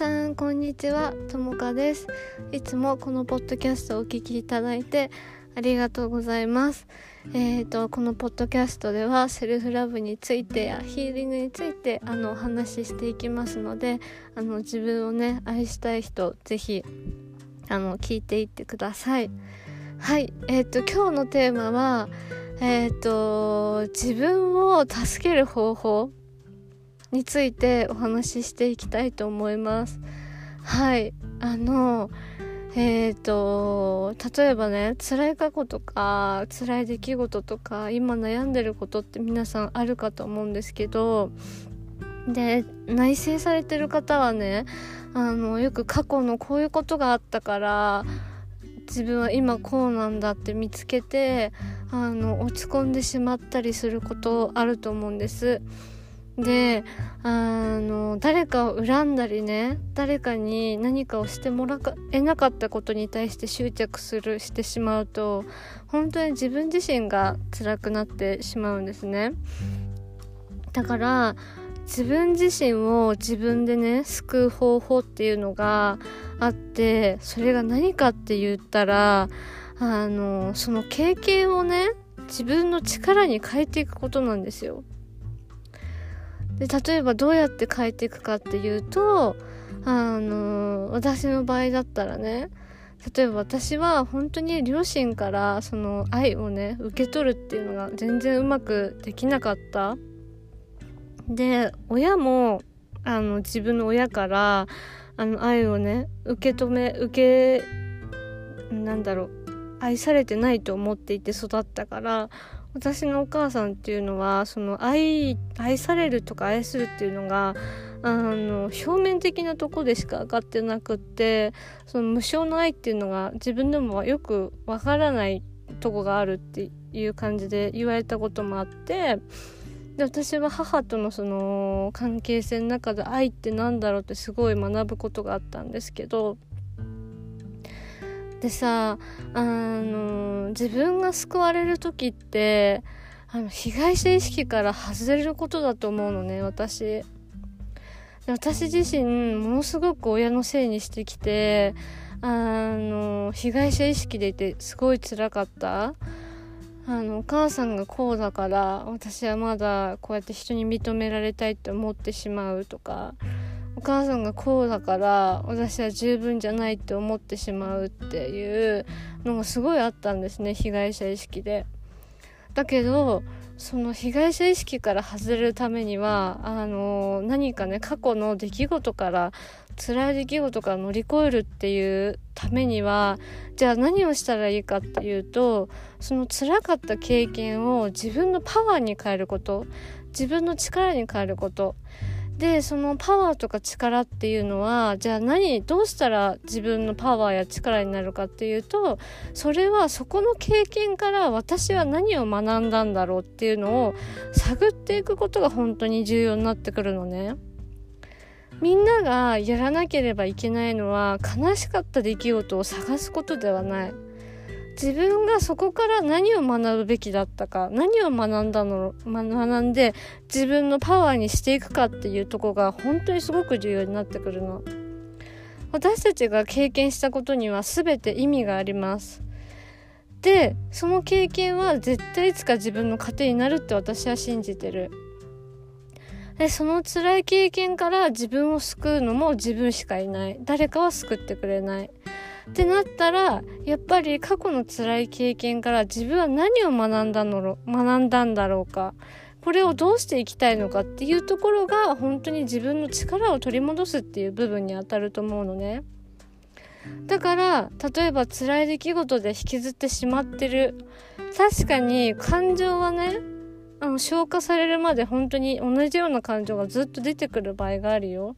さんこんにちは。ともかです。いつもこのポッドキャストをお聞きいただいてありがとうございます。えーとこのポッドキャストではセルフラブについてやヒーリングについてあのお話ししていきますのであの自分をね愛したい人ぜひあの聞いていってください。はい。えーと今日のテーマはえっ、ー、と自分を助ける方法についてお話ししていきたいと思います。はい。あの、え、ー、と、例えばね、辛い過去とか、辛い出来事とか、今悩んでることって皆さんあるかと思うんですけど、で、内省されてる方はね、あの、よく過去のこういうことがあったから、自分は今こうなんだって見つけて、あの、落ち込んでしまったりすることあると思うんです。であの誰かを恨んだりね誰かに何かをしてもらえなかったことに対して執着するしてしまうと本当に自分自身が辛くなってしまうんですね。だから自分自身を自分でね救う方法っていうのがあってそれが何かって言ったらあのその経験をね自分の力に変えていくことなんですよ。で例えばどうやって変えていくかっていうとあの私の場合だったらね例えば私は本当に両親からその愛をね受け取るっていうのが全然うまくできなかった。で親もあの自分の親からあの愛をね受け止め受けなんだろう愛されてないと思っていて育ったから私のお母さんっていうのはその愛愛されるとか愛するっていうのがあの表面的なとこでしか上がってなくってその無償の愛っていうのが自分でもよくわからないとこがあるっていう感じで言われたこともあってで私は母とのその関係性の中で愛って何だろうってすごい学ぶことがあったんですけどでさあの自分が救われる時ってあの被害者意識から外れることだと思うのね私。私自身ものすごく親のせいにしてきてあの被害者意識でいてすごい辛かった。あのお母さんがこうだから私はまだこうやって人に認められたいって思ってしまうとか。お母さんがこうだから私は十分じゃないって思ってしまうっていうのがすごいあったんですね被害者意識で。だけどその被害者意識から外れるためにはあの何かね過去の出来事から辛い出来事から乗り越えるっていうためにはじゃあ何をしたらいいかっていうとその辛かった経験を自分のパワーに変えること自分の力に変えることでそのパワーとか力っていうのはじゃあ何どうしたら自分のパワーや力になるかっていうとそれはそこの経験から私は何を学んだんだろうっていうのを探っていくことが本当に重要になってくるのね。みんながやらなければいけないのは悲しかった出来事を探すことではない。自分がそこから何を学ぶべきだったか何を学んだの学んで自分のパワーにしていくかっていうとこが本当にすごく重要になってくるの。私たちが経験したことには全て意味があります。でその経験は絶対いつか自分の糧になるって私は信じてる。でその辛い経験から自分を救うのも自分しかいない。誰かは救ってくれない。ってなったらやっぱり過去の辛い経験から自分は何を学んだの学んだんだろうかこれをどうしていきたいのかっていうところが本当に自分の力を取り戻すっていう部分にあたると思うのね。だから例えば辛い出来事で引きずってしまってる確かに感情はねあの消化されるまで本当に同じような感情がずっと出てくる場合があるよ。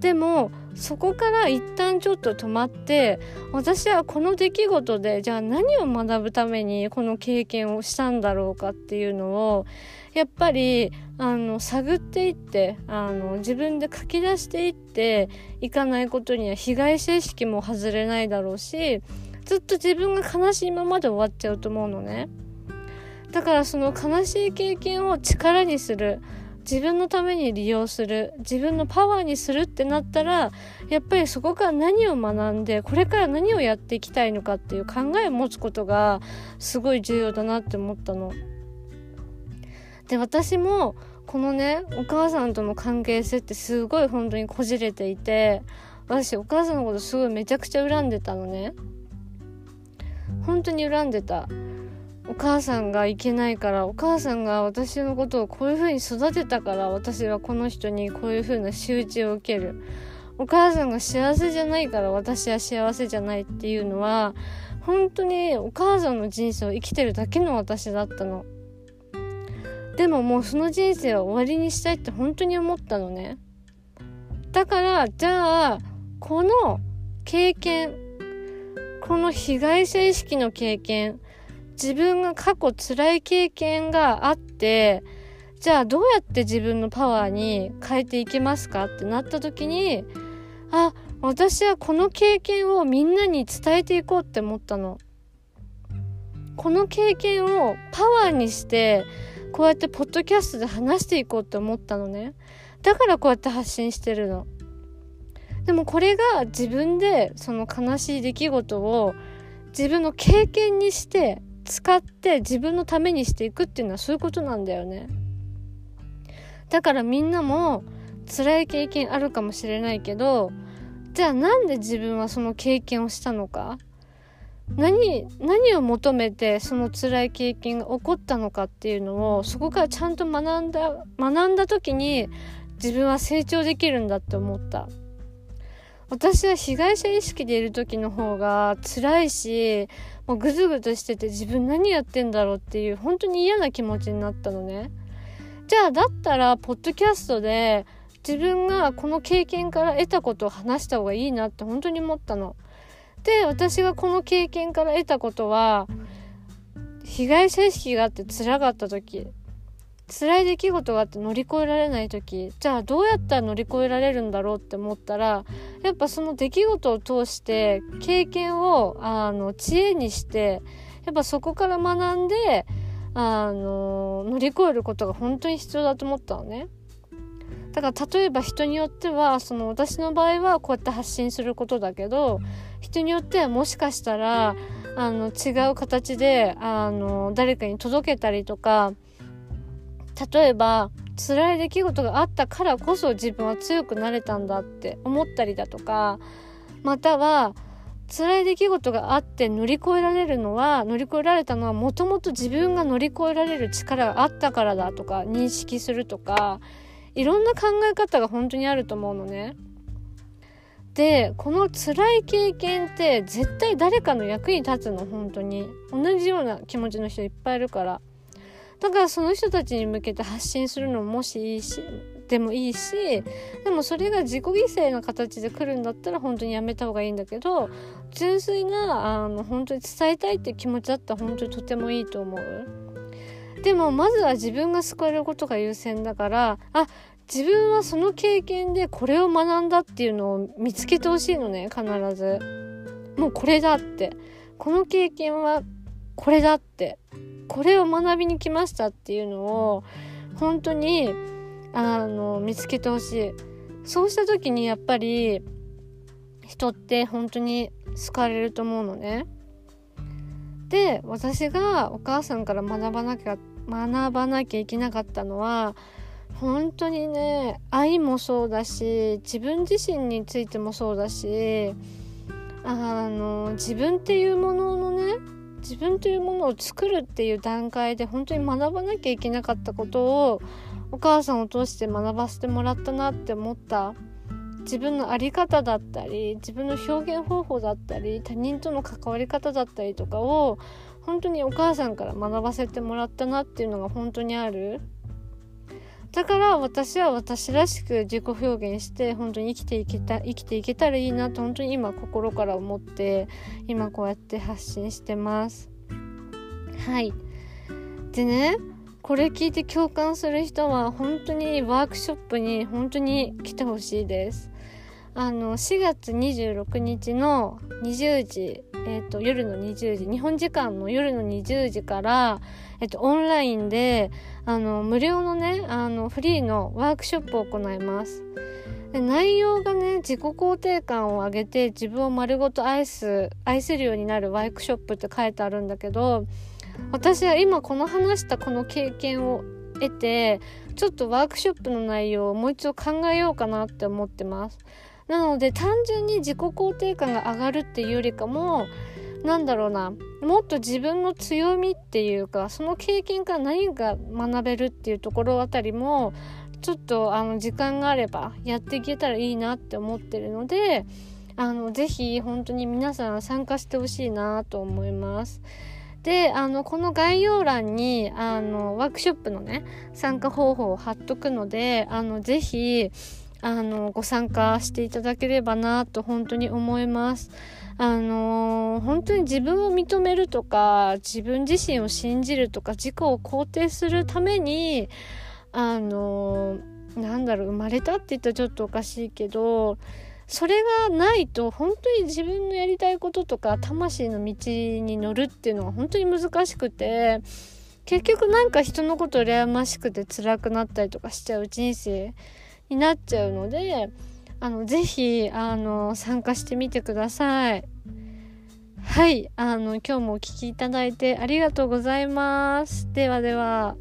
でもそこから一旦ちょっと止まって私はこの出来事でじゃあ何を学ぶためにこの経験をしたんだろうかっていうのをやっぱりあの探っていってあの自分で書き出していっていかないことには被害者意識も外れないだろうしずっと自分が悲しいままで終わっちゃうと思うのね。だからその悲しい経験を力にする自分のために利用する自分のパワーにするってなったらやっぱりそこから何を学んでこれから何をやっていきたいのかっていう考えを持つことがすごい重要だなって思ったの。で私もこのねお母さんとの関係性ってすごい本当にこじれていて私お母さんのことすごいめちゃくちゃ恨んでたのね本当に恨んでたお母さんがいけないからお母さんが私のことをこういう風に育てたから私はこの人にこういう風な仕打ちを受ける。お母さんが幸せじゃないから私は幸せじゃないっていうのは本当にお母さんの人生を生きてるだけの私だったの。でももうその人生は終わりにしたいって本当に思ったのね。だからじゃあこの経験この被害者意識の経験自分が過去辛い経験があってじゃあどうやって自分のパワーに変えていけますかってなった時にあ私はこの経験をみんなに伝えていこうって思ったの。この経験をパワーにしてこうやってポッドキャストで話していこうって思ったのね。だからこうやって発信してるの。でもこれが自分でその悲しい出来事を自分の経験にして使って自分のためにしていくっていうのはそういうことなんだよね。だからみんなも辛い経験あるかもしれないけどじゃあなんで自分はその経験をしたのか？何何を求めてその辛い経験が起こったのかっていうのをそこからちゃんと学んだ学んだ時に自分は成長できるんだって思った私は被害者意識でいる時の方が辛いしもうぐずぐずしてて自分何やってんだろうっていう本当に嫌な気持ちになったのねじゃあだったらポッドキャストで自分がこの経験から得たことを話した方がいいなって本当に思ったの。で私がこの経験から得たことは被害者意識があって辛かった時辛い出来事があって乗り越えられない時じゃあどうやったら乗り越えられるんだろうって思ったらやっぱその出来事を通して経験をあの知恵にしてやっぱそこから学んであの乗り越えることが本当に必要だと思ったのね。だから例えば人によってはその私の場合はこうやって発信することだけど人によってはもしかしたらあの違う形であの誰かに届けたりとか例えば辛い出来事があったからこそ自分は強くなれたんだって思ったりだとかまたは辛い出来事があって乗り越えられるのは乗り越えられたのはもともと自分が乗り越えられる力があったからだとか認識するとかいろんな考え方が本当にあると思うのね。でこの辛い経験って絶対誰かの役に立つの本当に同じような気持ちの人いっぱいいるからだからその人たちに向けて発信するのももしいいしでもいいしでもそれが自己犠牲の形で来るんだったら本当にやめた方がいいんだけど純粋なあの本当に伝えたいっていう気持ちだったら本当にとてもいいと思う。でもまずは自分が救われることが優先だからあ自分はその経験でこれを学んだっていうのを見つけてほしいのね必ず。もうこれだって。この経験はこれだってこれを学びに来ましたっていうのを本当にあの見つけてほしい。そうした時にやっぱり人って本当に好かれると思うのね。で私がお母さんから学ばなきゃ学ばなきゃいけなかったのは本当にね愛もそうだし自分自身についてもそうだしあの自分っていうもののね自分というものを作るっていう段階で本当に学ばなきゃいけなかったことをお母さんを通して学ばせてもらったなって思った。自分の在り方だったり自分の表現方法だったり他人との関わり方だったりとかを本当にお母さんから学ばせてもらったなっていうのが本当にある。だから私は私らしく自己表現して本当に生きていけた生きていけたらいいなと本当に今心から思って今こうやって発信してます。はい。でねこれ聞いて共感する人は本当にワークショップに本当に来てほしいです。あの4月26日の20時えーと、夜の20時日本時間の夜の20時から、えーと、オンラインであの無料のねあのフリーのワークショップを行います。で内容がね自己肯定感を上げて自分を丸ごと愛す愛せるようになるワークショップって書いてあるんだけど私は今この話したこの経験を得てちょっとワークショップの内容をもう一度考えようかなって思ってます。なので単純に自己肯定感が上がるっていうよりかもなんだろうなもっと自分の強みっていうかその経験から何が学べるっていうところあたりもちょっとあの時間があればやっていけたらいいなって思ってるのであのぜひ本当に皆さん参加してほしいなと思います。であのこの概要欄にあのワークショップのね参加方法を貼っとくのであのぜひあのご参加していただければなと本当に思います。あの本当に自分を認めるとか自分自身を信じるとか自己を肯定するためにあのなんだろう生まれたって言ったらちょっとおかしいけどそれがないと本当に自分のやりたいこととか魂の道に乗るっていうのが本当に難しくて結局なんか人のこと羨ましくて辛くなったりとかしちゃう人生になっちゃうのであのぜひあの参加してみてください。はいあの今日もお聴きいただいてありがとうございます。ではでは。